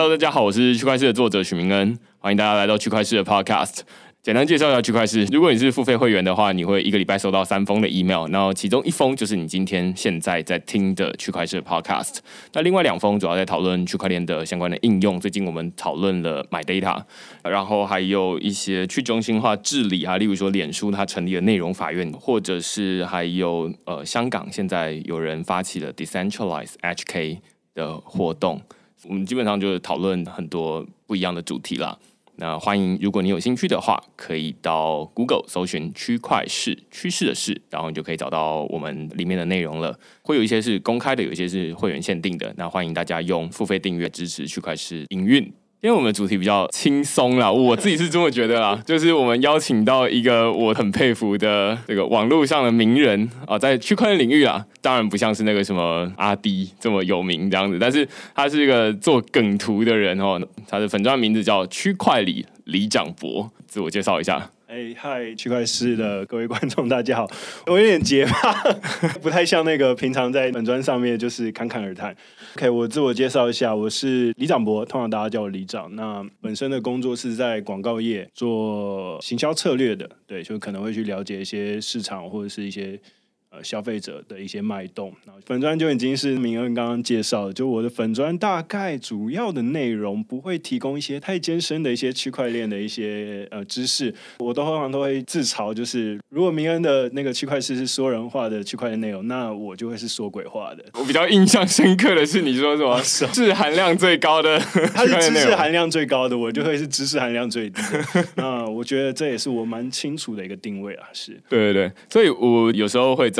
Hello，大家好，我是区块链的作者许明恩，欢迎大家来到区块链的 Podcast。简单介绍一下区块链。如果你是付费会员的话，你会一个礼拜收到三封的 email，然后其中一封就是你今天现在在听的区块链 Podcast。那另外两封主要在讨论区块链的相关的应用。最近我们讨论了 My Data，然后还有一些去中心化治理啊，例如说脸书它成立了内容法院，或者是还有呃香港现在有人发起了 Decentralize HK 的活动。我们基本上就是讨论很多不一样的主题啦。那欢迎，如果你有兴趣的话，可以到 Google 搜寻“区块市趋势的事”，然后你就可以找到我们里面的内容了。会有一些是公开的，有一些是会员限定的。那欢迎大家用付费订阅支持区块市营运。因为我们主题比较轻松啦，我自己是这么觉得啦。就是我们邀请到一个我很佩服的这个网络上的名人啊，在区块链领域啊，当然不像是那个什么阿迪这么有名这样子，但是他是一个做梗图的人哦。他的粉钻名字叫区块里李长博，自我介绍一下。嗨，区块市的各位观众，大家好。我有点结巴，不太像那个平常在本专上面就是侃侃而谈。OK，我自我介绍一下，我是李长博，通常大家叫我李长。那本身的工作是在广告业做行销策略的，对，就可能会去了解一些市场或者是一些。呃，消费者的一些脉动，然后粉砖就已经是明恩刚刚介绍的，就我的粉砖大概主要的内容不会提供一些太艰深的一些区块链的一些呃知识，我都通常都会自嘲，就是如果明恩的那个区块链是说人话的区块链内容，那我就会是说鬼话的。我比较印象深刻的是你说什么 知识含量最高的，它是知识含量最高的，我就会是知识含量最低。那我觉得这也是我蛮清楚的一个定位啊，是对对对，所以我有时候会。在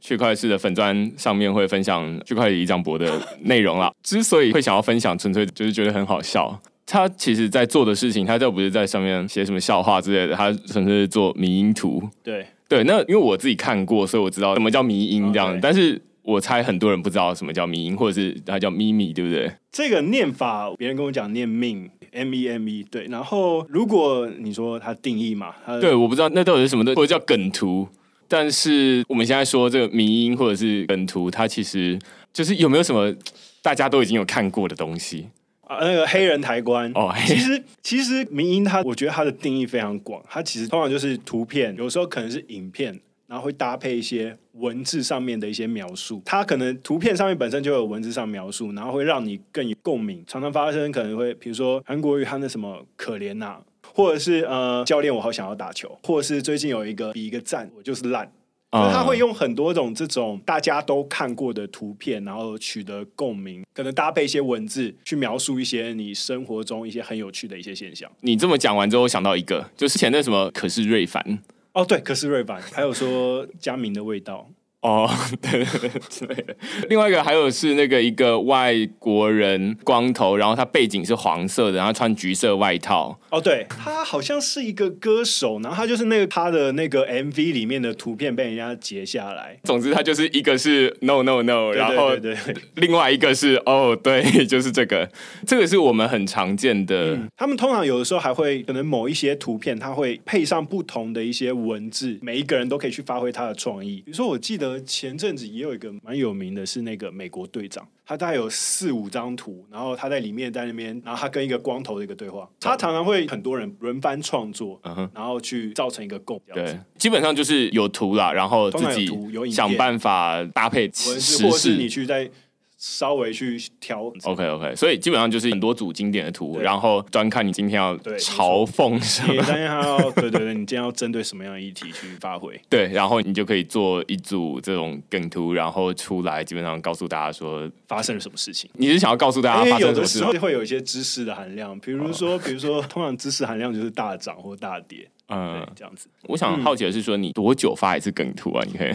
区块链的粉砖上面会分享区块链李长博的内容啦。之所以会想要分享，纯粹就是觉得很好笑。他其实在做的事情，他就不是在上面写什么笑话之类的，他纯粹是做迷音图。对对，那因为我自己看过，所以我知道什么叫迷音这样。但是我猜很多人不知道什么叫迷音，或者是它叫咪咪，对不对？这个念法，别人跟我讲念命 M E M E。对，然后如果你说它定义嘛，对，我不知道那到底是什么的，或者叫梗图。但是我们现在说这个迷音或者是梗图，它其实就是有没有什么大家都已经有看过的东西啊？那个黑人抬棺哦，其实其实迷音它，我觉得它的定义非常广，它其实通常就是图片，有时候可能是影片，然后会搭配一些文字上面的一些描述。它可能图片上面本身就有文字上描述，然后会让你更有共鸣。常常发生可能会，比如说韩国语，它那什么可怜呐。或者是呃，教练，我好想要打球。或者是最近有一个比一个赞，我就是烂。他会用很多种这种大家都看过的图片，然后取得共鸣，可能搭配一些文字去描述一些你生活中一些很有趣的一些现象。你这么讲完之后，想到一个，就是前那什么，可是瑞凡哦，对，可是瑞凡，还有说佳明的味道。哦，对对对，另外一个还有是那个一个外国人光头，然后他背景是黄色的，然后穿橘色外套。哦，对，他好像是一个歌手，然后他就是那个他的那个 MV 里面的图片被人家截下来。总之，他就是一个是 No No No，然后对，另外一个是哦，对，就是这个，这个是我们很常见的。他们通常有的时候还会可能某一些图片，他会配上不同的一些文字，每一个人都可以去发挥他的创意。比如说，我记得。前阵子也有一个蛮有名的，是那个美国队长，他大概有四五张图，然后他在里面在那边，然后他跟一个光头的一个对话，他常常会很多人轮番创作，然后去造成一个共。对，基本上就是有图啦，然后自己想办法搭配或是你去在。稍微去调，OK OK，所以基本上就是很多组经典的图，然后端看你今天要嘲讽什么，今天要对对对，你今天要针对什么样的议题去发挥，对，然后你就可以做一组这种梗图，然后出来，基本上告诉大家说发生了什么事情。你是想要告诉大家，因为有的时候会有一些知识的含量，比如说，比如说，通常知识含量就是大涨或大跌，嗯，这样子。我想好奇的是说，你多久发一次梗图啊？你可以，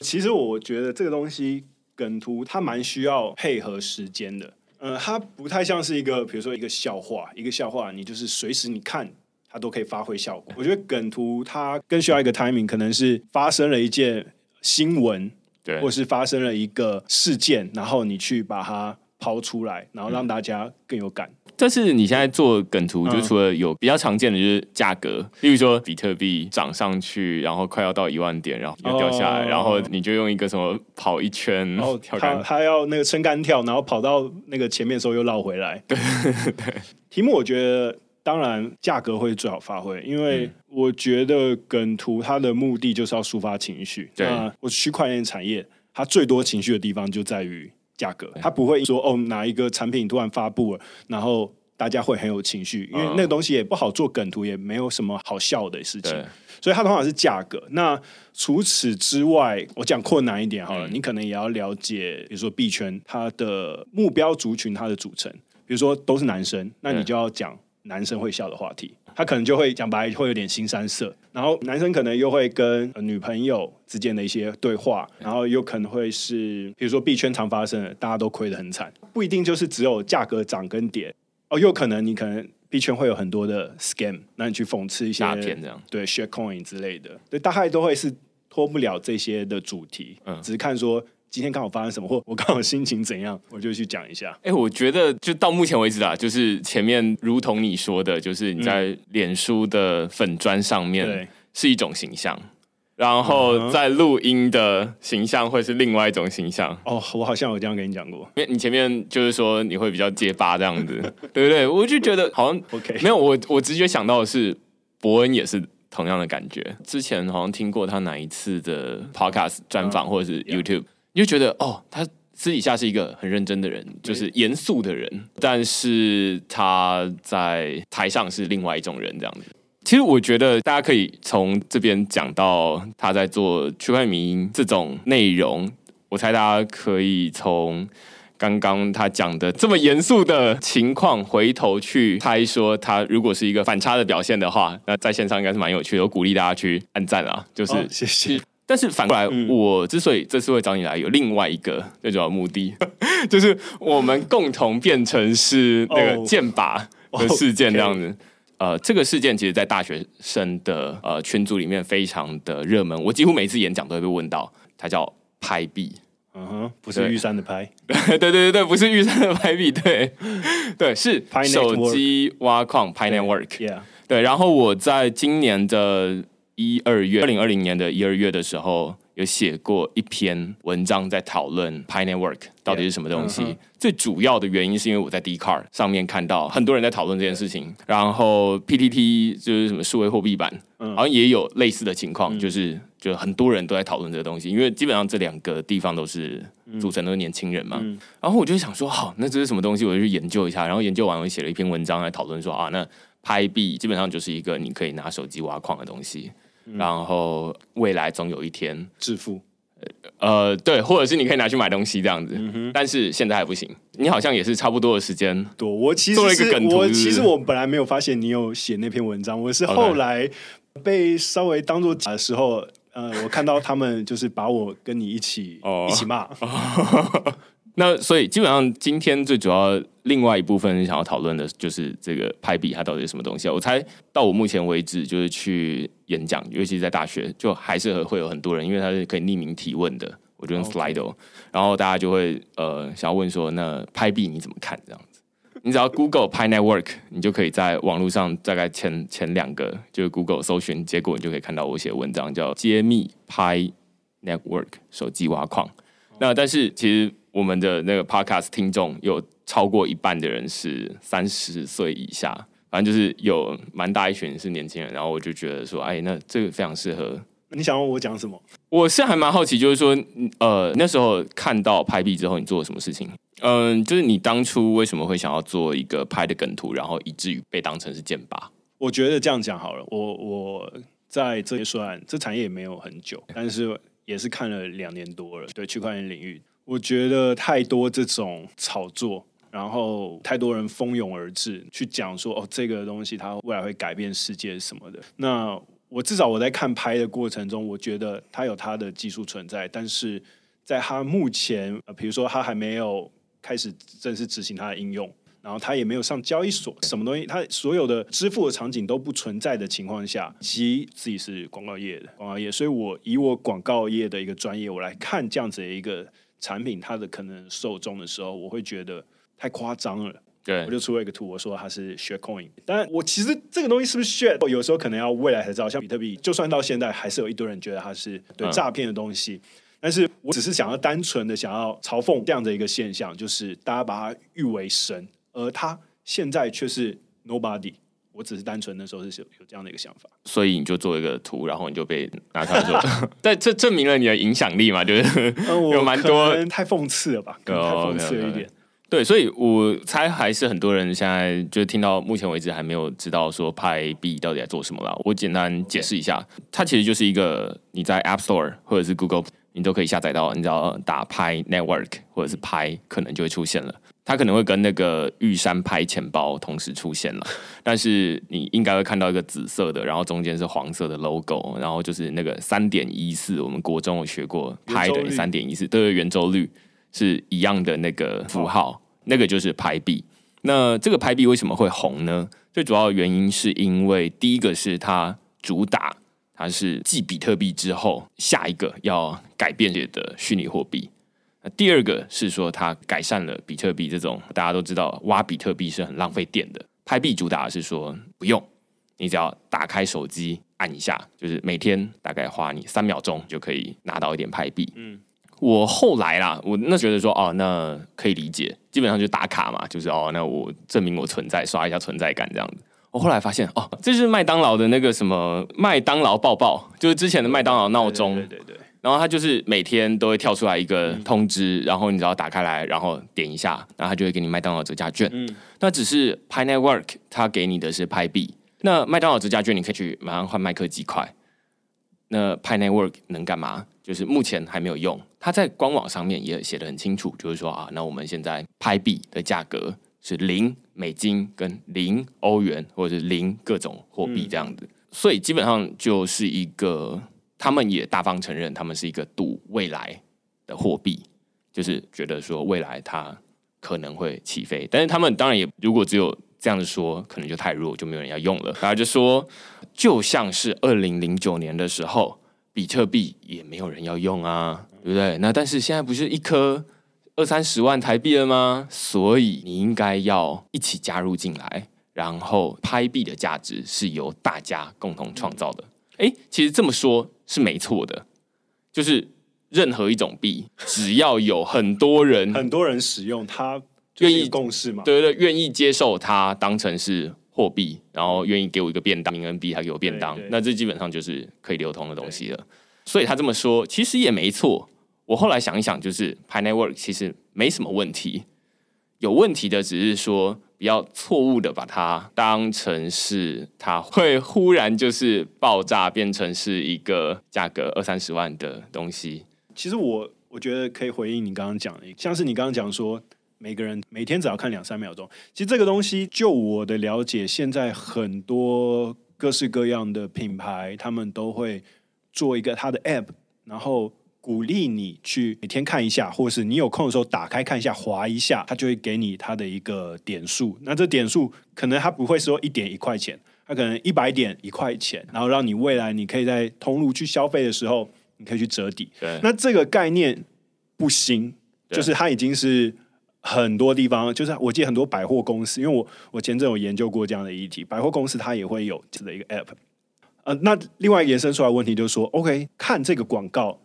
其实我觉得这个东西。梗图它蛮需要配合时间的，呃，它不太像是一个，比如说一个笑话，一个笑话你就是随时你看它都可以发挥效果。我觉得梗图它更需要一个 timing，可能是发生了一件新闻，对，或是发生了一个事件，然后你去把它抛出来，然后让大家更有感。但是你现在做梗图，就除了有比较常见的就是价格，例如说比特币涨上去，然后快要到一万点，然后又掉下来，然后你就用一个什么跑一圈，然后跳他他要那个撑杆跳，然后跑到那个前面的时候又绕回来。对 对，题目我觉得当然价格会最好发挥，因为我觉得梗图它的目的就是要抒发情绪。对，我区块链产业它最多情绪的地方就在于。价格，它不会说哦，哪一个产品突然发布了，然后大家会很有情绪，因为那个东西也不好做梗图，也没有什么好笑的事情，所以它通常是价格。那除此之外，我讲困难一点好了，你可能也要了解，比如说币圈它的目标族群它的组成，比如说都是男生，那你就要讲男生会笑的话题。他可能就会讲白，会有点新三色。然后男生可能又会跟女朋友之间的一些对话，然后又可能会是，比如说币圈常发生的，大家都亏得很惨，不一定就是只有价格涨跟跌哦，又可能你可能币圈会有很多的 scam，那你去讽刺一些诈骗这样，对 share coin 之类的，对，大概都会是脱不了这些的主题，嗯，只是看说。今天刚好发生什么，或我刚好心情怎样，我就去讲一下。哎，我觉得就到目前为止啊，就是前面如同你说的，就是你在脸书的粉砖上面是一种形象，然后在录音的形象会是另外一种形象。哦，我好像有这样跟你讲过，因为你前面就是说你会比较结巴这样子，对不对？我就觉得好像 OK，没有我我直觉想到的是伯恩也是同样的感觉。之前好像听过他哪一次的 Podcast 专访或者是 YouTube。你就觉得哦，他私底下是一个很认真的人，就是严肃的人，但是他在台上是另外一种人这样子。其实我觉得大家可以从这边讲到他在做区块链这种内容，我猜大家可以从刚刚他讲的这么严肃的情况，回头去猜说他如果是一个反差的表现的话，那在线上应该是蛮有趣的。我鼓励大家去按赞啊，就是谢谢。但是反过来，我之所以这次会找你来，有另外一个最主要目的，就是我们共同变成是那个剑拔的事件这样子。呃，这个事件其实，在大学生的呃群组里面非常的热门，我几乎每次演讲都会被问到。它叫拍币，嗯哼，不是玉山的拍，对对对对，不是玉山的拍币，对对，是手机挖矿拍 network，对。然后我在今年的。一二月，二零二零年的一二月的时候，有写过一篇文章，在讨论 Pi Network 到底是什么东西。最主要的原因是因为我在 d c a r 上面看到很多人在讨论这件事情，然后 PTT 就是什么数位货币版，好像也有类似的情况，就是就很多人都在讨论这个东西。因为基本上这两个地方都是组成都是年轻人嘛，然后我就想说，好，那这是什么东西？我就去研究一下，然后研究完，我写了一篇文章来讨论说啊，那拍币基本上就是一个你可以拿手机挖矿的东西。然后未来总有一天。致富，呃，对，或者是你可以拿去买东西这样子，但是现在还不行。你好像也是差不多的时间多，我其实是我其实我本来没有发现你有写那篇文章，我是后 来被稍微当做假的时候，呃，我看到他们就是把我跟你一起 一起骂。那所以基本上今天最主要另外一部分想要讨论的就是这个派币它到底是什么东西啊？我猜到我目前为止就是去演讲，尤其是在大学，就还是会有很多人，因为它是可以匿名提问的，我就用 Slido，然后大家就会呃想要问说，那派币你怎么看？这样子，你只要 Google Pi Network，你就可以在网络上大概前前两个就是 Google 搜寻结果，你就可以看到我写的文章叫揭秘 Pi Network 手机挖矿。那但是其实。我们的那个 podcast 听众有超过一半的人是三十岁以下，反正就是有蛮大一群是年轻人。然后我就觉得说，哎，那这个非常适合。你想问我讲什么？我是还蛮好奇，就是说，呃，那时候看到拍币之后，你做了什么事情？嗯，就是你当初为什么会想要做一个拍的梗图，然后以至于被当成是剑拔？我觉得这样讲好了。我我在这一算这产业也没有很久，但是也是看了两年多了，对区块链领域。我觉得太多这种炒作，然后太多人蜂拥而至去讲说哦，这个东西它未来会改变世界什么的。那我至少我在看拍的过程中，我觉得它有它的技术存在，但是在它目前，呃，比如说它还没有开始正式执行它的应用，然后他也没有上交易所，什么东西，他所有的支付的场景都不存在的情况下，其自己是广告业的广告业，所以我以我广告业的一个专业，我来看这样子的一个。产品它的可能受众的时候，我会觉得太夸张了。对我，就出了一个图，我说它是 share coin，但我其实这个东西是不是 share，有时候可能要未来才知道。像比特币，就算到现在，还是有一堆人觉得它是对嗯诈骗的东西。但是我只是想要单纯的想要嘲讽这样的一个现象，就是大家把它誉为神，而他现在却是 nobody。我只是单纯那时候是有有这样的一个想法。所以你就做一个图，然后你就被拿出来说，但这证明了你的影响力嘛，就是嗯，有蛮多可能太讽刺了吧，可能太哦讽刺了一点。对，所以我猜还是很多人现在就听到目前为止还没有知道说派币到底在做什么啦。我简单解释一下，它其实就是一个你在 App Store 或者是 Google 你都可以下载到，你只要打拍 Network 或者是拍，可能就会出现了。它可能会跟那个玉山拍钱包同时出现了，但是你应该会看到一个紫色的，然后中间是黄色的 logo，然后就是那个三点一四，我们国中有学过拍的三点一四，对圆周率是一样的那个符号，那个就是拍币。那这个拍币为什么会红呢？最主要的原因是因为第一个是它主打它是继比特币之后下一个要改变的虚拟货币。第二个是说它改善了比特币这种大家都知道挖比特币是很浪费电的，拍币主打是说不用，你只要打开手机按一下，就是每天大概花你三秒钟就可以拿到一点拍币。嗯，我后来啦，我那觉得说哦，那可以理解，基本上就打卡嘛，就是哦，那我证明我存在，刷一下存在感这样子。我后来发现哦，这是麦当劳的那个什么麦当劳抱抱，就是之前的麦当劳闹钟，对对对，然后它就是每天都会跳出来一个通知，然后你只要打开来，然后点一下，然后它就会给你麦当劳折价券。嗯那只是 Pi Network 它给你的是拍币，那麦当劳折价券你可以去马上换麦克鸡块。那 Pi Network 能干嘛？就是目前还没有用，它在官网上面也写的很清楚，就是说啊，那我们现在拍币的价格是零美金跟零欧元，或者是零各种货币这样子，所以基本上就是一个，他们也大方承认，他们是一个赌未来的货币，就是觉得说未来它可能会起飞，但是他们当然也如果只有这样子说，可能就太弱，就没有人要用了。然后就说，就像是二零零九年的时候，比特币也没有人要用啊，对不对？那但是现在不是一颗二三十万台币了吗？所以你应该要一起加入进来，然后拍币的价值是由大家共同创造的。诶，其实这么说是没错的，就是任何一种币，只要有很多人 很多人使用它，就是愿意共识嘛。对对，对愿意接受它当成是货币，然后愿意给我一个便当，明恩币他给我便当那这基本上就是可以流通的东西了。所以他这么说，其实也没错。我后来想一想，就是 Pi Network 其实没什么问题，有问题的只是说不要错误的把它当成是它会忽然就是爆炸，变成是一个价格二三十万的东西。其实我我觉得可以回应你刚刚讲的，像是你刚刚讲说，每个人每天只要看两三秒钟。其实这个东西，就我的了解，现在很多各式各样的品牌，他们都会做一个它的 app，然后鼓励你去每天看一下，或是你有空的时候打开看一下，划一下，它就会给你它的一个点数。那这点数可能它不会说一点一块钱，它可能一百点一块钱，然后让你未来你可以在通路去消费的时候，你可以去折抵。对，那这个概念不新，就是它已经是很多地方，就是我记得很多百货公司，因为我我前阵有研究过这样的议题，百货公司它也会有这样的一个 app。呃，那另外延伸出来的问题就是说，OK，看这个广告，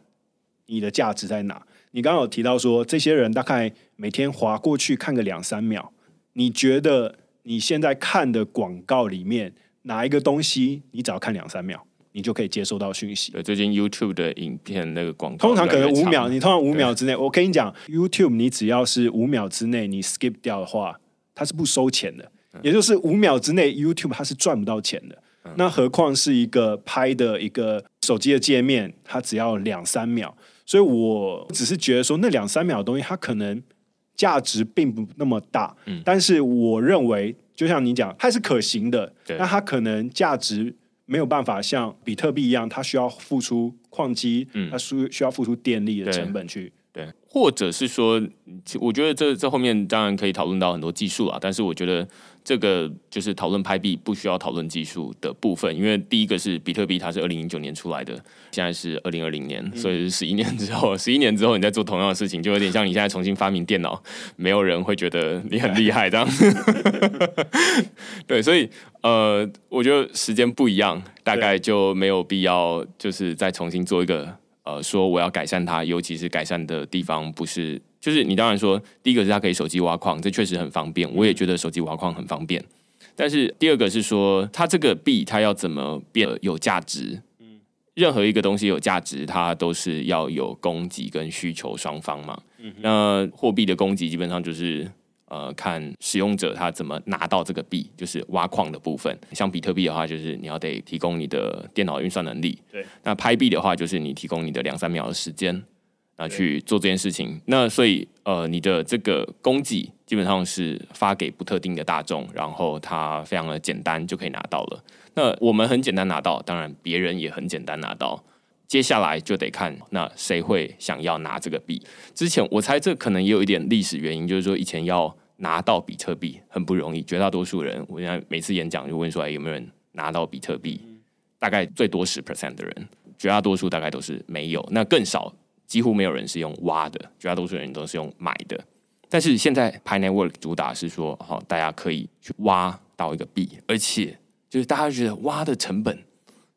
你的价值在哪？你刚刚有提到说，这些人大概每天划过去看个两三秒，你觉得你现在看的广告里面哪一个东西，你只要看两三秒，你就可以接收到讯息？对，最近 YouTube 的影片那个广告通常可能五秒，你通常五秒之内，我跟你讲，YouTube 你只要是五秒之内你 skip 掉的话，它是不收钱的，也就是五秒之内 YouTube 它是赚不到钱的。那何况是一个拍的一个手机的界面，它只要两三秒，所以我只是觉得说那两三秒的东西，它可能价值并不那么大，但是我认为，就像你讲，它是可行的，那它可能价值没有办法像比特币一样，它需要付出矿机，嗯。它需需要付出电力的成本去对，或者是说，其我觉得这这后面当然可以讨论到很多技术啊，但是我觉得这个就是讨论拍币不需要讨论技术的部分，因为第一个是比特币，它是二零零九年出来的，现在是二零二零年，所以是十一年之后，十一年之后你再做同样的事情，就有点像你现在重新发明电脑，没有人会觉得你很厉害这样。对，所以呃，我觉得时间不一样，大概就没有必要就是再重新做一个。呃，说我要改善它，尤其是改善的地方不是，就是你当然说，第一个是它可以手机挖矿，这确实很方便，我也觉得手机挖矿很方便。但是第二个是说，它这个币它要怎么变有价值？嗯，任何一个东西有价值，它都是要有供给跟需求双方嘛。嗯，那货币的供给基本上就是。呃，看使用者他怎么拿到这个币，就是挖矿的部分。像比特币的话，就是你要得提供你的电脑运算能力。对。那拍币的话，就是你提供你的两三秒的时间，那去做这件事情。那所以，呃，你的这个供给基本上是发给不特定的大众，然后它非常的简单就可以拿到了。那我们很简单拿到，当然别人也很简单拿到。接下来就得看那谁会想要拿这个币。之前我猜这可能也有一点历史原因，就是说以前要。拿到比特币很不容易，绝大多数人，我现在每次演讲就问出来有没有人拿到比特币，大概最多十 percent 的人，绝大多数大概都是没有，那更少，几乎没有人是用挖的，绝大多数人都是用买的。但是现在 Pi Network 主打是说，好，大家可以去挖到一个币，而且就是大家觉得挖的成本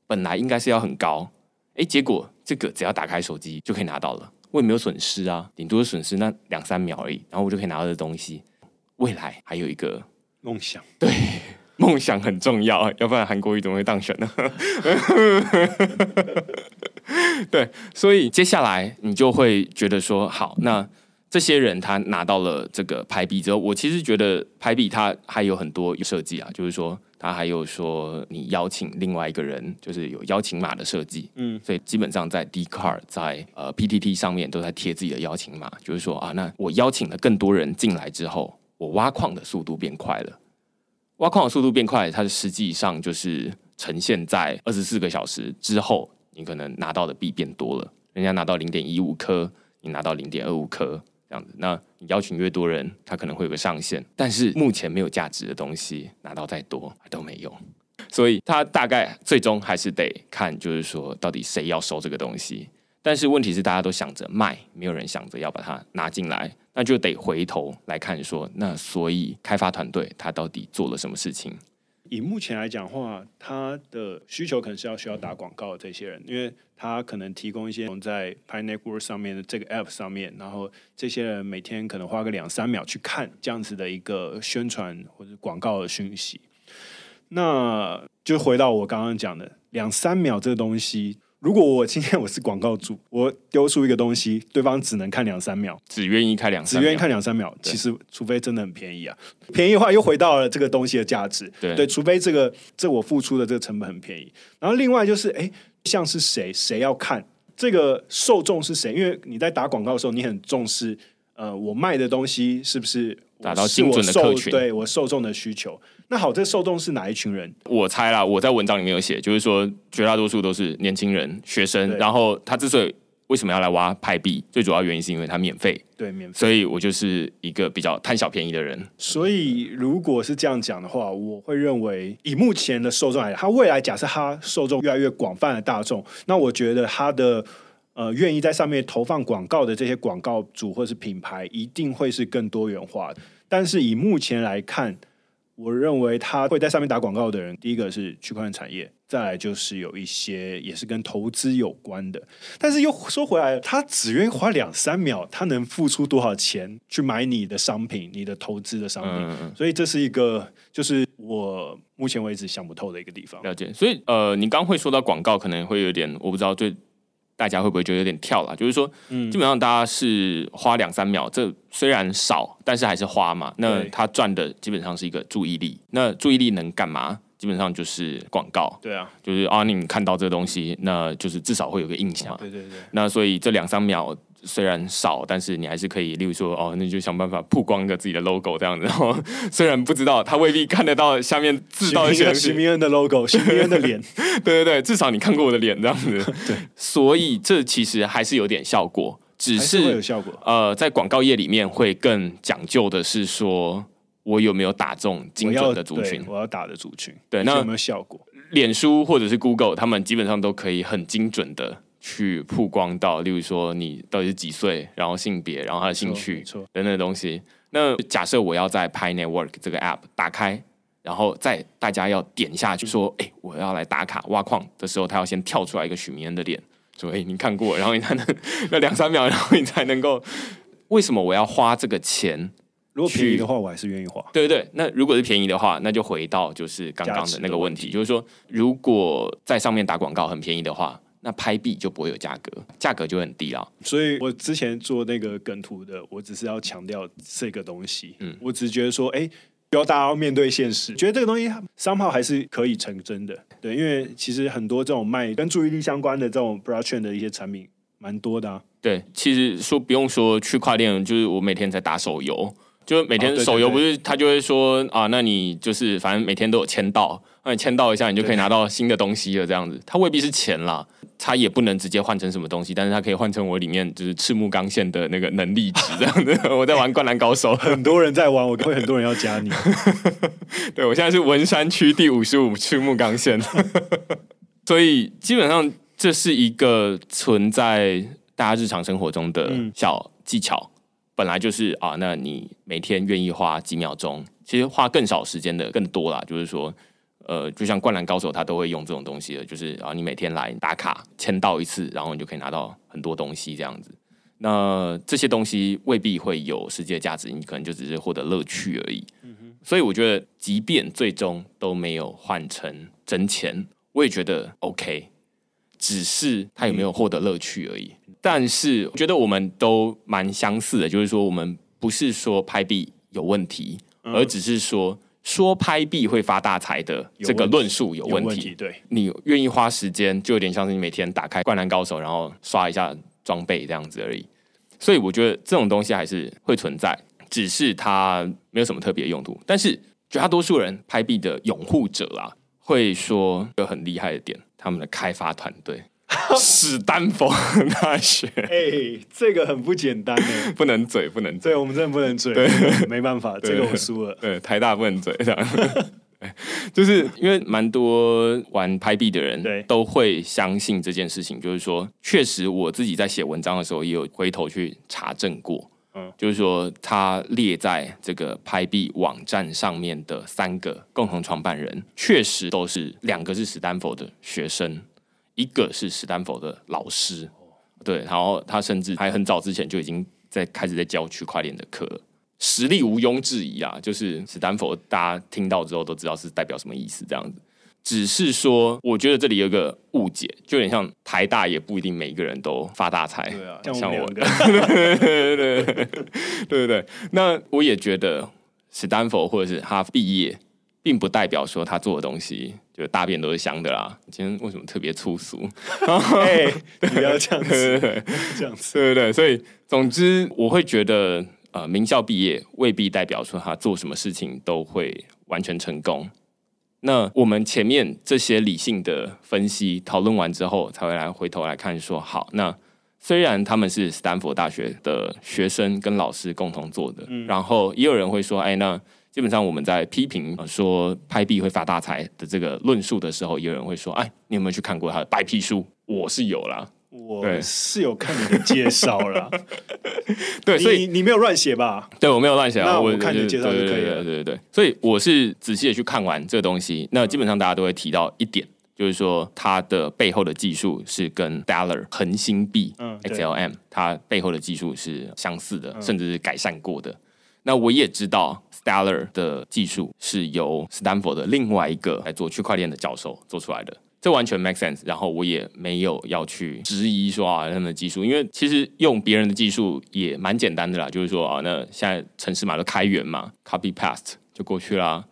本来应该是要很高，哎，结果这个只要打开手机就可以拿到了，我也没有损失啊，顶多损失那两三秒而已，然后我就可以拿到这东西。未来还有一个梦想，对，梦想很重要，要不然韩国瑜怎么会当选呢？对，所以接下来你就会觉得说，好，那这些人他拿到了这个排比之后，我其实觉得排比他还有很多设计啊，就是说他还有说你邀请另外一个人，就是有邀请码的设计，嗯，所以基本上在 D Card 在呃 PTT 上面都在贴自己的邀请码，就是说啊，那我邀请了更多人进来之后。我挖矿的速度变快了，挖矿的速度变快，它实际上就是呈现在二十四个小时之后，你可能拿到的币变多了。人家拿到零点一五颗，你拿到零点二五颗这样子。那你邀请越多人，它可能会有个上限。但是目前没有价值的东西，拿到再多都没用。所以它大概最终还是得看，就是说到底谁要收这个东西。但是问题是，大家都想着卖，没有人想着要把它拿进来，那就得回头来看说，那所以开发团队他到底做了什么事情？以目前来讲话，他的需求可能是要需要打广告的这些人，因为他可能提供一些在 Pi Network 上面的这个 App 上面，然后这些人每天可能花个两三秒去看这样子的一个宣传或者广告的讯息，那就回到我刚刚讲的两三秒这个东西。如果我今天我是广告主，我丢出一个东西，对方只能看两三秒，只愿意看两，只愿意看两三秒。其实，除非真的很便宜啊，便宜的话又回到了这个东西的价值。对，除非这个这我付出的这个成本很便宜。然后另外就是，哎，像是谁谁要看这个受众是谁？因为你在打广告的时候，你很重视，呃，我卖的东西是不是达到精准的客群？对我受众的需求。那好，这受众是哪一群人？我猜啦，我在文章里面有写，就是说绝大多数都是年轻人、学生。然后他之所以为什么要来挖派币，最主要原因是因为它免费。对，免费。所以我就是一个比较贪小便宜的人。所以如果是这样讲的话，我会认为以目前的受众来，他未来假设他受众越来越广泛的大众，那我觉得他的呃愿意在上面投放广告的这些广告主或是品牌，一定会是更多元化的。但是以目前来看。我认为他会在上面打广告的人，第一个是区块链产业，再来就是有一些也是跟投资有关的。但是又说回来，他只愿意花两三秒，他能付出多少钱去买你的商品、你的投资的商品？所以这是一个，就是我目前为止想不透的一个地方。了解。所以呃，你刚会说到广告，可能会有点我不知道最。大家会不会觉得有点跳了？就是说，基本上大家是花两三秒，这虽然少，但是还是花嘛。那他赚的基本上是一个注意力。那注意力能干嘛？基本上就是广告。对啊，就是啊，你看到这个东西，那就是至少会有个印象。对对对。那所以这两三秒。虽然少，但是你还是可以，例如说，哦，那就想办法曝光一个自己的 logo 这样子。然后虽然不知道他未必看得到下面字到一些 徐明恩的 logo，徐明恩的脸，对对对，至少你看过我的脸这样子。对，所以这其实还是有点效果。只还是有效果。呃，在广告业里面会更讲究的是说，我有没有打中精准的族群对。我要打的族群，对那有没有效果？脸书或者是 Google，他们基本上都可以很精准的去曝光到，例如说你到底是几岁，然后性别，然后他的兴趣错，等等的东西。那假设我要在 Pi Network 这个 App 打开，然后在大家要点下去说，哎、我要来打卡挖矿的时候，他要先跳出来一个许明恩的脸，说，哎、你看过，然后你才能那两三秒，然后你才能够。为什么我要花这个钱？如果便宜的话，我还是愿意花。对对对，那如果是便宜的话，那就回到就是刚刚的那个问题，就是说，如果在上面打广告很便宜的话，那拍币就不会有价格，价格就很低了。所以我之前做那个梗图的，我只是要强调这个东西。嗯嗯，我只是觉得说，哎、不要大家要面对现实，觉得这个东西商号还是可以成真的。对，因为其实很多这种卖跟注意力相关的这种 blockchain 的一些产品蛮多的啊。对，其实说不用说区块链，就是我每天在打手游，就是每天手游不是他就会说啊，那你就是反正每天都有签到，那你签到一下，你就可以拿到新的东西了，这样子。它未必是钱啦，它也不能直接换成什么东西，但是它可以换成我里面就是赤木刚宪的那个能力值这样子。我在玩灌篮高手，很多人在玩，我会很多人要加你。对我现在是文山区第五十五赤木刚宪，所以基本上这是一个存在大家日常生活中的嗯小技巧。本来就是啊，那你每天愿意花几秒钟，其实花更少时间的更多啦。就是说，呃，就像灌篮高手他都会用这种东西的，就是啊，你每天来打卡签到一次，然后你就可以拿到很多东西这样子。那这些东西未必会有实际的价值，你可能就只是获得乐趣而已。所以我觉得，即便最终都没有换成真钱，我也觉得 OK，只是他有没有获得乐趣而已。但是我觉得我们都蛮相似的，就是说我们不是说拍币有问题，而只是说说拍币会发大财的这个论述有有问题。问题，对，你愿意花时间，就有点像是你每天打开《灌篮高手》，然后刷一下装备这样子而已。所以我觉得这种东西还是会存在，只是它没有什么特别的用途。但是绝大多数人拍币的拥护者啊，会说有很厉害的点，他们的开发团队，史丹佛大学哎、这个很不简单呢。不能嘴，不能嘴。对，我们真的不能嘴，没办法，这个我输了。对，台大不能嘴这样。就是因为蛮多玩拍币的人对都会相信这件事情，就是说，确实我自己在写文章的时候也有回头去查证过，就是说他列在这个拍币网站上面的三个共同创办人，确实都是两个是史丹佛的学生，一个是史丹佛的老师，对，然后他甚至还很早之前就已经在开始在教区块链的课了。实力毋庸置疑啊，就是史丹佛，大家听到之后都知道是代表什么意思，这样子。只是说，我觉得这里有个误解，就有点像台大也不一定每一个人都发大财，对啊，像我对对对对对对。那我也觉得史丹佛或者是他毕业，并不代表说他做的东西就大便都是香的啦。今天为什么特别粗俗？不要这样子，对对对。这样子。对对对，所以总之我会觉得，呃，名校毕业未必代表说他做什么事情都会完全成功。那我们前面这些理性的分析讨论完之后，才会来回头来看说，好，那虽然他们是斯坦福大学的学生跟老师共同做的，然后也有人会说，哎，那基本上我们在批评、呃说拍币会发大财的这个论述的时候，也有人会说，哎，你有没有去看过他的白皮书？我是有啦，我是有看你的介绍啦，对，所以你你没有乱写吧？对我没有乱写啊，我我看你的介绍就可以了对对对所以我是仔细的去看完这个东西。那基本上大家都会提到一点，就是说它的背后的技术是跟 Stellar 恒星币嗯 XLM 它背后的技术是相似的，甚至是改善过的。那我也知道 Stellar 的技术是由 Stanford 的另外一个来做区块链的教授做出来的。这完全 make sense，然后我也没有要去质疑说啊他们的技术，因为其实用别人的技术也蛮简单的啦，就是说啊，那现在城市码都开源嘛，copy past 就过去啦。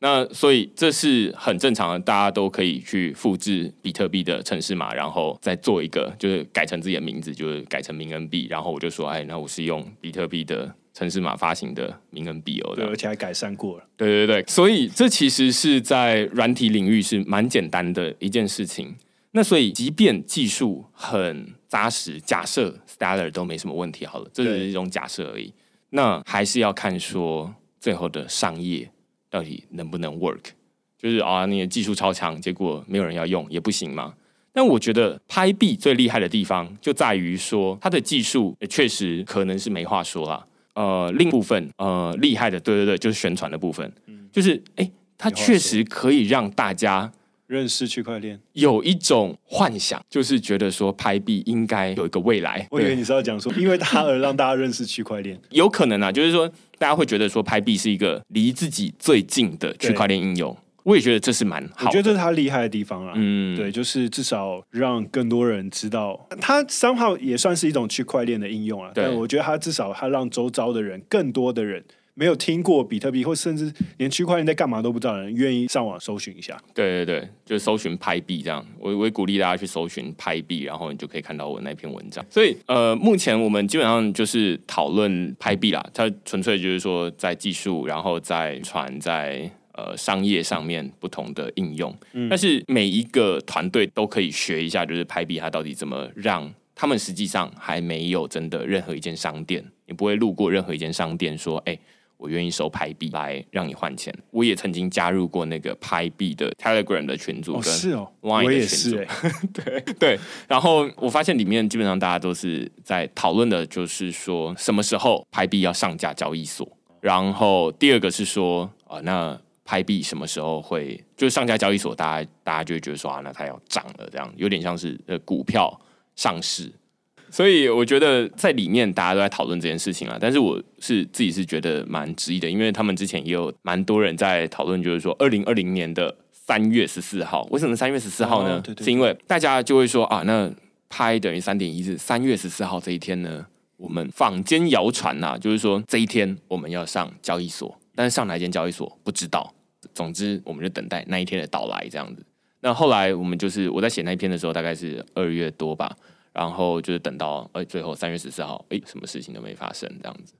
那所以这是很正常的，大家都可以去复制比特币的城市码，然后再做一个，就是改成自己的名字，就是改成明恩币。然后我就说，哎，那我是用比特币的城市码发行的名恩币哦，这对，而且还改善过了。对对对，所以这其实是在软体领域是蛮简单的一件事情。那所以，即便技术很扎实，假设 Stellar 都没什么问题，好了，这只是一种假设而已。那还是要看说最后的商业到底能不能 work。就是啊，你的技术超强，结果没有人要用，也不行嘛。但我觉得拍币最厉害的地方就在于说，它的技术确实可能是没话说啦。呃，另一部分呃厉害的，对对对，就是宣传的部分，就是哎，它确实可以让大家。认识区块链有一种幻想，就是觉得说拍币应该有一个未来。我以为你是要讲说，因为它而让大家认识区块链，有可能啊，就是说大家会觉得说拍币是一个离自己最近的区块链应用。我也觉得这是蛮好，我觉得这是它厉害的地方啊。嗯，对，就是至少让更多人知道，他三号也算是一种区块链的应用啊。对，我觉得他至少他让周遭的人，更多的人。没有听过比特币，或甚至连区块链在干嘛都不知道的人，愿意上网搜寻一下。对对对，就搜寻拍币这样。我我也鼓励大家去搜寻拍币，然后你就可以看到我那篇文章。所以呃，目前我们基本上就是讨论拍币啦，它纯粹就是说在技术，然后在传在呃商业上面不同的应用。但是每一个团队都可以学一下，就是拍币它到底怎么让他们实际上还没有真的任何一间商店，你不会路过任何一间商店说，哎。我愿意收拍币来让你换钱。我也曾经加入过那个拍币的 Telegram 的群组，是哦，我也是，对对。然后我发现里面基本上大家都是在讨论的，就是说什么时候拍币要上架交易所。然后第二个是说啊，那拍币什么时候会就是上架交易所？大家大家就会觉得说啊，那它要涨了，这样有点像是呃股票上市。所以我觉得在里面大家都在讨论这件事情啊，但是我是自己是觉得蛮质疑的，因为他们之前也有蛮多人在讨论，就是说二零二零年的三月十四号，为什么三月十四号呢？是因为大家就会说啊，那拍等于三点一日，三月十四号这一天呢，我们坊间谣传呐，就是说这一天我们要上交易所，但是上哪间交易所不知道。总之，我们就等待那一天的到来这样子。那后来我们就是我在写那一篇的时候，大概是二月多吧。然后就是等到哎，最后三月十四号，哎，什么事情都没发生，这样子。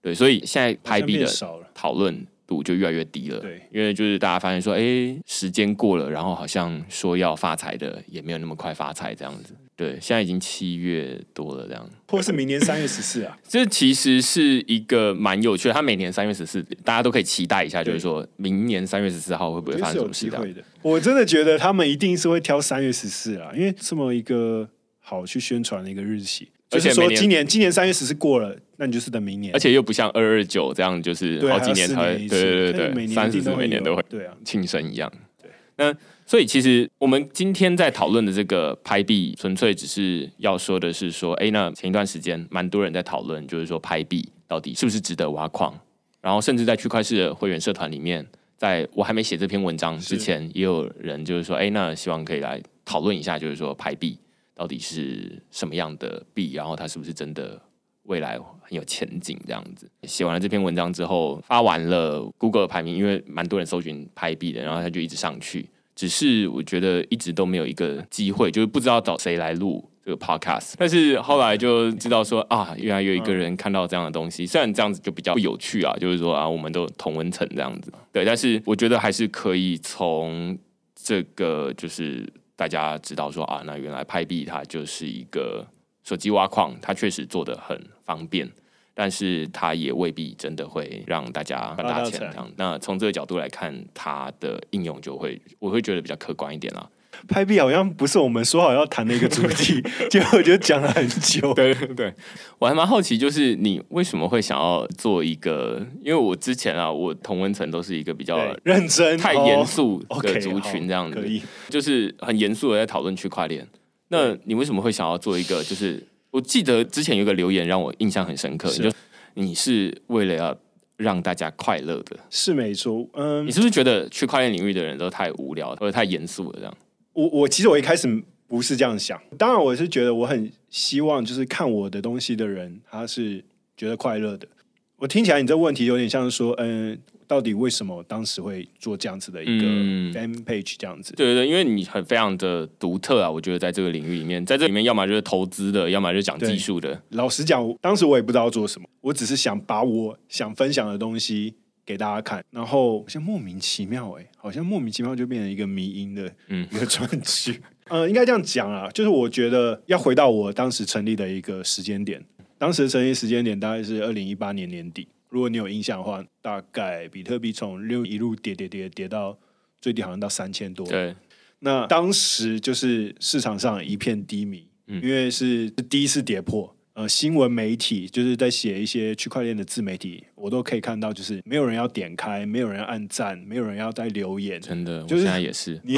对，所以现在拍币的讨论度就越来越低了。对，因为就是大家发现说，哎，时间过了，然后好像说要发财的也没有那么快发财，这样子。对，现在已经七月多了，这样。或是明年三月十四啊？这其实是一个蛮有趣的，他每年三月十四，大家都可以期待一下，就是说明年三月十四号会不会发生什么事？会的。我真的觉得他们一定是会挑三月十四啊，因为这么一个。好去宣传的一个日期，而且说今年今年三月十四过了，那你就是等明年，而且又不像二二九这样，就是好几年才对对对对，三十四每年都会对啊庆生一样。对，那所以其实我们今天在讨论的这个拍币，纯粹只是要说的是说，哎，那前一段时间蛮多人在讨论，就是说拍币到底是不是值得挖矿，然后甚至在区块链的会员社团里面，在我还没写这篇文章之前，也有人就是说，哎，那希望可以来讨论一下，就是说拍币。到底是什么样的币？然后它是不是真的未来很有前景？这样子写完了这篇文章之后，发完了 Google 排名，因为蛮多人搜寻拍币的，然后它就一直上去。只是我觉得一直都没有一个机会，就是不知道找谁来录这个 Podcast。但是后来就知道说啊，原来有一个人看到这样的东西，虽然这样子就比较有趣啊，就是说啊，我们都同文层这样子。对，但是我觉得还是可以从这个就是。大家知道说啊，那原来拍币它就是一个手机挖矿，它确实做的很方便，但是它也未必真的会让大家赚大钱。这样，那从这个角度来看，它的应用就会我会觉得比较客观一点啦。拍币好像不是我们说好要谈的一个主题，结果就讲了很久。对对对，我还蛮好奇，就是你为什么会想要做一个？因为我之前啊，我同温层都是一个比较认真、太严肃的族群，这样子，就是很严肃的在讨论区块链。那你为什么会想要做一个？就是我记得之前有个留言让我印象很深刻，就你是为了要让大家快乐的，是没错。嗯，你是不是觉得区块链领域的人都太无聊或者太严肃了？这样？我我其实我一开始不是这样想，当然我是觉得我很希望就是看我的东西的人他是觉得快乐的。我听起来你这问题有点像是说，嗯，到底为什么当时会做这样子的一个 fan page 这样子？对对对，因为你很非常的独特啊，我觉得在这个领域里面，在这里面要么就是投资的，要么就是讲技术的。老实讲，当时我也不知道做什么，我只是想把我想分享的东西。给大家看，然后像莫名其妙哎，好像莫名其妙就变成一个迷音的 一个专辑。呃，应该这样讲啊，就是我觉得要回到我当时成立的一个时间点，当时成立时间点大概是二零一八年年底。如果你有印象的话，大概比特币从六一路跌跌跌跌到最低，好像到三千多。对，那当时就是市场上一片低迷，因为是第一次跌破。呃，新闻媒体就是在写一些区块链的自媒体，我都可以看到，就是没有人要点开，没有人按赞，没有人要再留言。真的，就是现在也是，你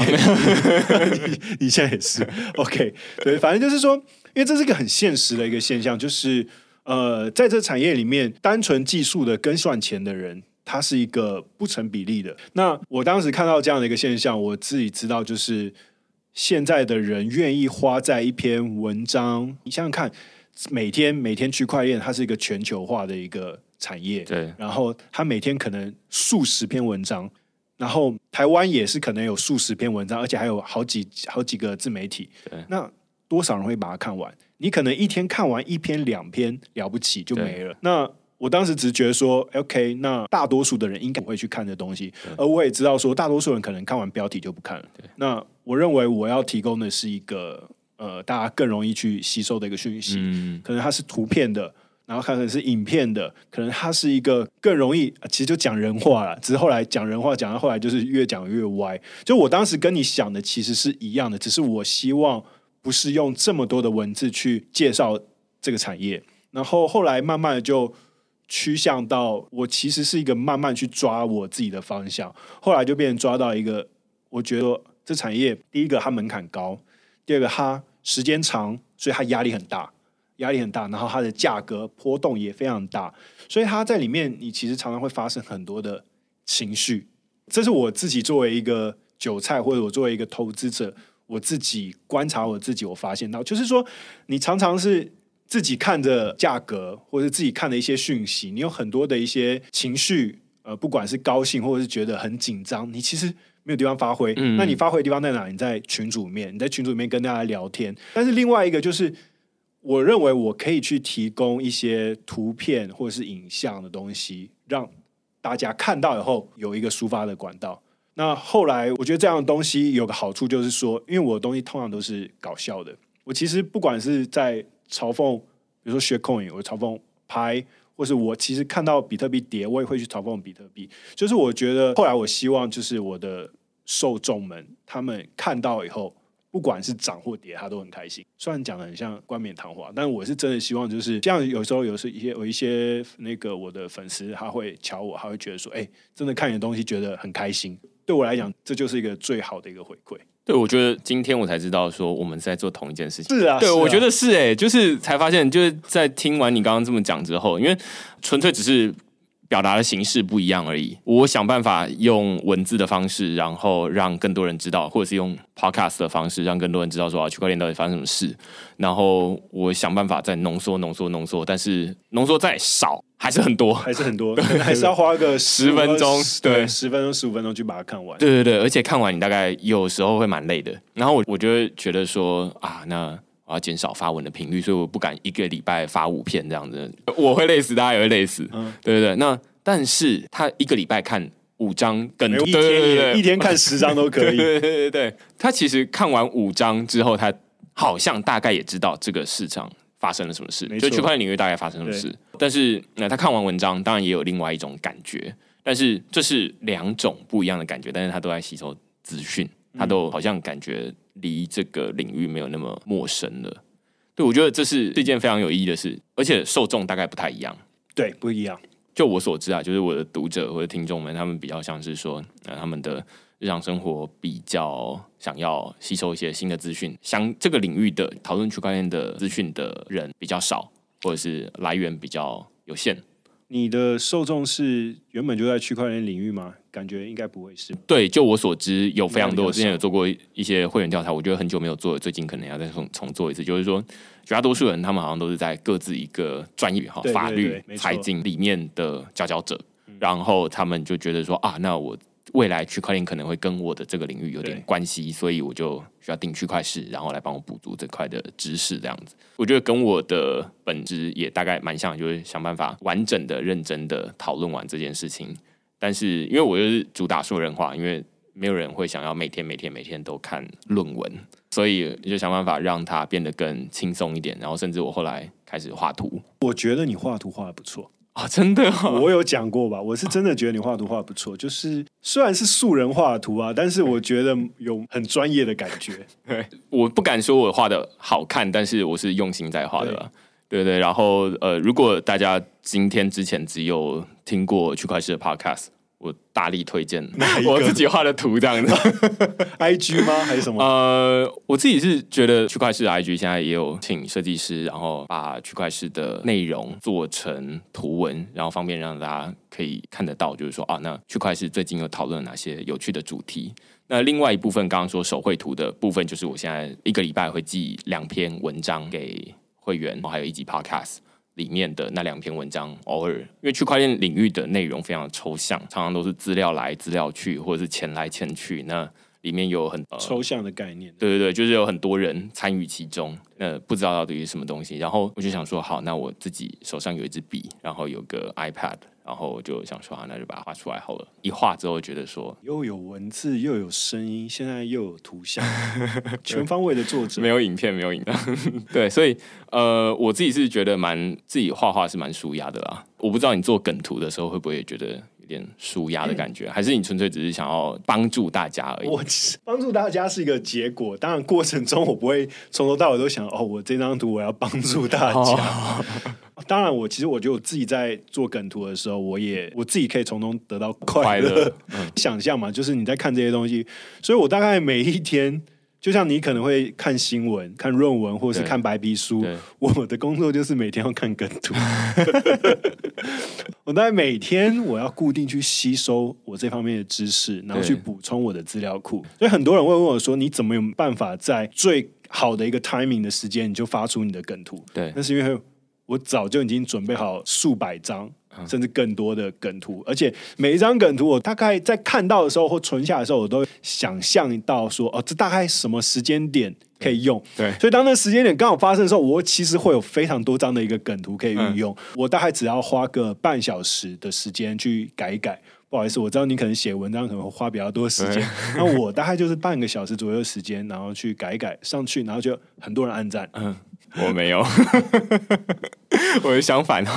你现在也是。OK，对，反正就是说，因为这是一个很现实的一个现象，就是呃，在这产业里面，单纯技术的跟算钱的人，他是一个不成比例的。那我当时看到这样的一个现象，我自己知道，就是现在的人愿意花在一篇文章，你想想看。每天每天区块链它是一个全球化的一个产业，对。然后它每天可能数十篇文章，然后台湾也是可能有数十篇文章，而且还有好几好几个自媒体。对。那多少人会把它看完？你可能一天看完一篇两篇了不起就没了。那我当时只觉得说，OK，那大多数的人应该不会去看这东西，而我也知道说，大多数人可能看完标题就不看了。那我认为我要提供的是一个。呃，大家更容易去吸收的一个讯息，嗯可能它是图片的，然后可能是影片的，可能它是一个更容易，其实就讲人话了。只是后来讲人话讲到后来，就是越讲越歪。就我当时跟你想的其实是一样的，只是我希望不是用这么多的文字去介绍这个产业，然后后来慢慢的就趋向到我其实是一个慢慢去抓我自己的方向，后来就变成抓到一个，我觉得这产业第一个它门槛高。第二个，它时间长，所以它压力很大，压力很大，然后它的价格波动也非常大，所以它在里面，你其实常常会发生很多的情绪。这是我自己作为一个韭菜，或者我作为一个投资者，我自己观察我自己，我发现到，就是说，你常常是自己看着价格，或者自己看的一些讯息，你有很多的一些情绪，呃，不管是高兴，或者是觉得很紧张，你其实。没有地方发挥，那你发挥的地方在哪？你在群组里面，你在群组里面跟大家聊天。但是另外一个就是，我认为我可以去提供一些图片或者是影像的东西，让大家看到以后有一个抒发的管道。那后来我觉得这样的东西有个好处，就是说，因为我的东西通常都是搞笑的。我其实不管是在嘲讽，比如说学 coin，我嘲讽拍。或是我其实看到比特币跌，我也会去嘲讽比特币。就是我觉得后来我希望，就是我的受众们他们看到以后，不管是涨或跌，他都很开心。虽然讲的很像冠冕堂皇，但我是真的希望，就是这样。有时候有时一些有一些那个我的粉丝，他会瞧我，他会觉得说：“哎，真的看你的东西觉得很开心。”对我来讲，这就是一个最好的一个回馈。对，我觉得今天我才知道说我们在做同一件事情。是啊，对，我觉得是哎，就是才发现，就是在听完你刚刚这么讲之后，因为纯粹只是。表达的形式不一样而已。我想办法用文字的方式，然后让更多人知道，或者是用 podcast 的方式，让更多人知道说啊，区块链到底发生什么事。然后我想办法再浓缩、浓缩、浓缩，但是浓缩再少还是很多，还是很多，还是要花个十分钟，对，十分钟、十五分钟去把它看完。对对对，而且看完你大概有时候会蛮累的。然后我我就会觉得说啊，那。我要减少发文的频率，所以我不敢一个礼拜发五篇这样子，我会累死，大家也会累死。嗯，对对对。那但是他一个礼拜看五张，更一天一天看十张都可以。对对对，他其实看完五张之后，他好像大概也知道这个市场发生了什么事，就区块链领域大概发生什么事。但是那他看完文章，当然也有另外一种感觉，但是这是两种不一样的感觉，但是他都在吸收资讯，他都好像感觉。离这个领域没有那么陌生了，对我觉得这是一件非常有意义的事，而且受众大概不太一样，对，不一样。就我所知啊，就是我的读者或者听众们，他们比较像是说，呃，他们的日常生活比较想要吸收一些新的资讯，像这个领域的讨论区块链的资讯的人比较少，或者是来源比较有限。你的受众是原本就在区块链领域吗？感觉应该不会是。对，就我所知，有非常多。我之前有做过一些会员调查，我觉得很久没有做，最近可能要再重重做一次。就是说，绝大多数人他们好像都是在各自一个专业哈，法律、财经里面的佼佼者，然后他们就觉得说啊，那我。未来区块链可能会跟我的这个领域有点关系，所以我就需要定区块市，然后来帮我补足这块的知识，这样子。我觉得跟我的本质也大概蛮像，就是想办法完整的、认真的讨论完这件事情。但是因为我就是主打说人话，因为没有人会想要每天、每天、每天都看论文，所以就想办法让它变得更轻松一点。然后甚至我后来开始画图我觉得你画图画的不错，啊，真的、哦，我有讲过吧？我是真的觉得你画图画得不错，就是虽然是素人画的图啊，但是我觉得有很专业的感觉。对我不敢说我画的好看，但是我是用心在画的吧。对对，然后呃，如果大家今天之前只有听过区块链的 podcast，我大力推荐我自己画的图这样子。I G 吗？还是什么？呃，我自己是觉得区块链的 IG 现在也有请设计师，然后把区块链的内容做成图文，然后方便让大家可以看得到，就是说啊，那区块链最近有讨论哪些有趣的主题。那另外一部分，刚刚说手绘图的部分，就是我现在一个礼拜会寄两篇文章给会员，然后还有一集 Podcast。里面的那两篇文章，偶尔因为区块链领域的内容非常抽象，常常都是资料来资料去，或者是钱来钱去，那里面有很呃抽象的概念。对对对，就是有很多人参与其中，那不知道到底是什么东西。然后我就想说，好，那我自己手上有一支笔，然后有个 iPad，然后我就想说，啊，那就把它画出来好了。一画之后，觉得说又有文字，又有声音，现在又有图像，全方位的作者没。有影片，没有影像，对，所以呃，我自己是觉得蛮自己画画是蛮舒压的啦。我不知道你做梗图的时候会不会也觉得有点舒压的感觉，还是你纯粹只是想要帮助大家而已？我帮助大家是一个结果，当然过程中我不会从头到尾都想哦，我这张图我要帮助大家。当然，我其实我觉得我自己在做梗图的时候，我也我自己可以从中得到快快乐。乐，想象嘛，就是你在看这些东西，所以我大概每一天，就像你可能会看新闻、看论文或者是看白皮书，我的工作就是每天要看梗图。我大概每天我要固定去吸收我这方面的知识，然后去对补充我的资料库。所以很多人会问我说：“你怎么有办法在最好的一个 timing 的时间，你就发出你的梗图？”对那是因为我早就已经准备好数百张。甚至更多的梗图，而且每一张梗图，我大概在看到的时候或存下的时候，我都想象到说，哦，这大概什么时间点可以用？对所以当那时间点刚好发生的时候，我其实会有非常多张的一个梗图可以运用。我大概只要花个半小时的时间去改一改。不好意思，我知道你可能写文章可能会花比较多时间，那我大概就是半个小时左右的时间，然后去改一改上去，然后就很多人按赞。我没有，我是相反哦。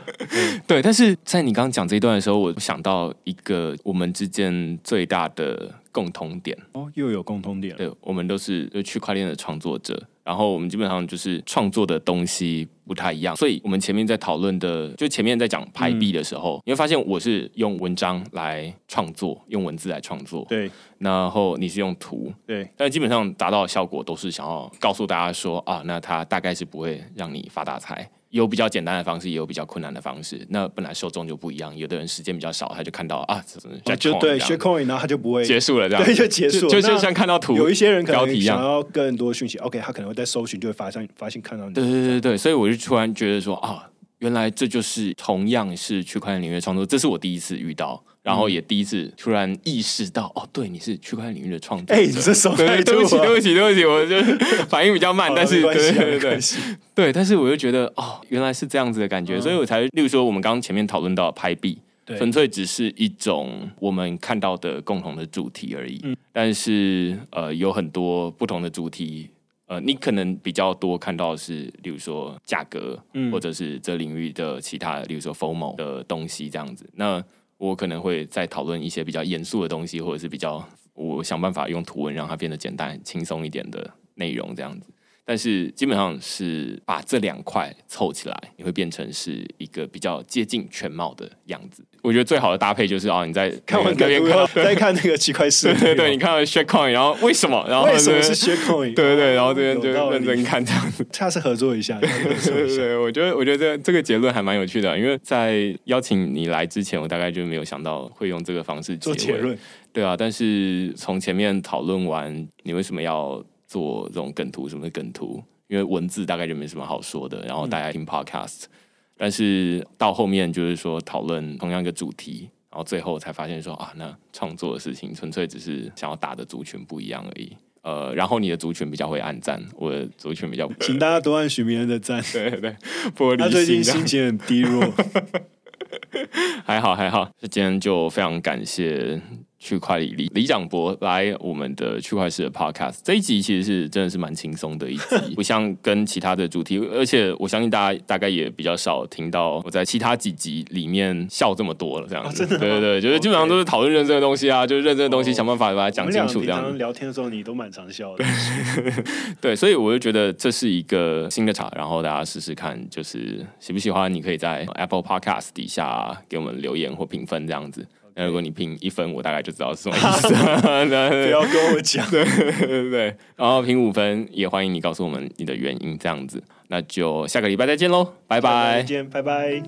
对，但是在你刚刚讲这一段的时候，我想到一个我们之间最大的共同点，哦，又有共通点。了。对，我们都是就区块链的创作者，然后我们基本上就是创作的东西不太一样，所以我们前面在讨论的，就前面在讲排比的时候，你会发现我是用文章来创作，用文字来创作，对。然后你是用图，对，但基本上达到的效果都是想要告诉大家说啊，那它大概是不会让你发大财。有比较简单的方式，也有比较困难的方式。那本来受众就不一样，有的人时间比较少，他就看到啊，就对 share coin，然后他就不会结束了，这样对，就结束了。那就就像看到图有一些人可能。想要更多讯息，OK，他可能会在搜寻就会发现发现看到你。对对对对，所以我就突然觉得说啊，原来这就是同样是区块链领域的创作，这是我第一次遇到，然后也第一次突然意识到，哦，对，你是区块链领域的创作者。哎，你这手对不起，对不起，对不起，我就反应比较慢，但是 对对对对，但是我又觉得哦，原来是这样子的感觉，所以我才，例如说我们刚刚前面讨论到拍币，对。纯粹只是一种我们看到的共同的主题而已。嗯。但是呃，有很多不同的主题，呃，你可能比较多看到的是，例如说价格，嗯或者是这领域的其他，例如说 FOMO 的东西这样子。那我可能会再讨论一些比较严肃的东西，或者是比较我想办法用图文让它变得简单、轻松一点的内容这样子。但是基本上是把这两块凑起来，你会变成是一个比较接近全貌的样子。我觉得最好的搭配就是哦，你在 看完那边看再看那个区块链，对对，你看到 share coin，然后为什么？然后为什么是对？对对，然后这边就认真看这样子。下次合作一下，对对对，我觉得我觉得这这个结论还蛮有趣的，因为在邀请你来之前，我大概就没有想到会用这个方式。做结论。对啊，但是从前面讨论完，你为什么要做这种梗图？什么是梗图？因为文字大概就没什么好说的，然后大家听 podcast，、但是到后面就是说讨论同样一个主题，然后最后才发现说啊，那创作的事情纯粹只是想要打的族群不一样而已。呃，然后你的族群比较会按赞，我的族群比较 请大家多按许明恩的赞。对对对玻璃他最近心情很低落，还 好还好，这今天就非常感谢区块里李李长博来我们的区块式的 podcast。这一集其实是真的是蛮轻松的一集，不像跟其他的主题，而且我相信大家大概也比较少听到我在其他几集里面笑这么多了，这样子。真的对对对，就是基本上都是讨论认真的东西啊，就是认真的东西，哦想办法把它讲清楚这样。聊天的时候，你都蛮常笑的。对，所以我就觉得这是一个新的茶，然后大家试试看，就是喜不喜欢，你可以在 Apple Podcast 底下给我们留言或评分这样子。那如果你评一分，我大概就知道是什么意思。不要跟我讲。对对对，然后评五分，也欢迎你告诉我们你的原因这样子。那就下个礼拜再见喽，拜拜再。见，拜拜。